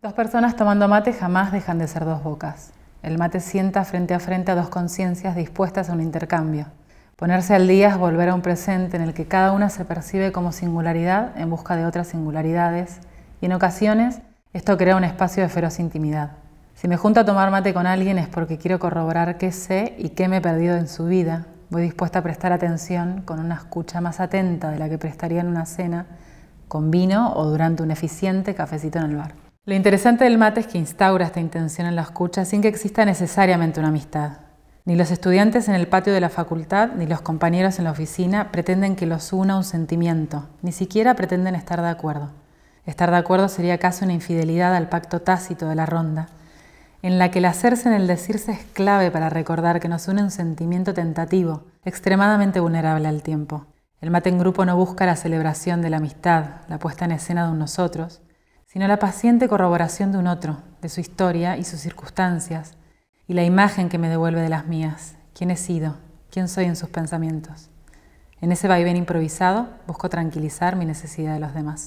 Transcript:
Dos personas tomando mate jamás dejan de ser dos bocas. El mate sienta frente a frente a dos conciencias dispuestas a un intercambio. Ponerse al día es volver a un presente en el que cada una se percibe como singularidad en busca de otras singularidades y en ocasiones esto crea un espacio de feroz intimidad. Si me junto a tomar mate con alguien es porque quiero corroborar qué sé y qué me he perdido en su vida. Voy dispuesta a prestar atención con una escucha más atenta de la que prestaría en una cena, con vino o durante un eficiente cafecito en el bar. Lo interesante del mate es que instaura esta intención en la escucha sin que exista necesariamente una amistad. Ni los estudiantes en el patio de la facultad ni los compañeros en la oficina pretenden que los una un sentimiento, ni siquiera pretenden estar de acuerdo. Estar de acuerdo sería acaso una infidelidad al pacto tácito de la ronda, en la que el hacerse en el decirse es clave para recordar que nos une un sentimiento tentativo, extremadamente vulnerable al tiempo. El mate en grupo no busca la celebración de la amistad, la puesta en escena de un nosotros, sino la paciente corroboración de un otro, de su historia y sus circunstancias, y la imagen que me devuelve de las mías, quién he sido, quién soy en sus pensamientos. En ese vaivén improvisado busco tranquilizar mi necesidad de los demás.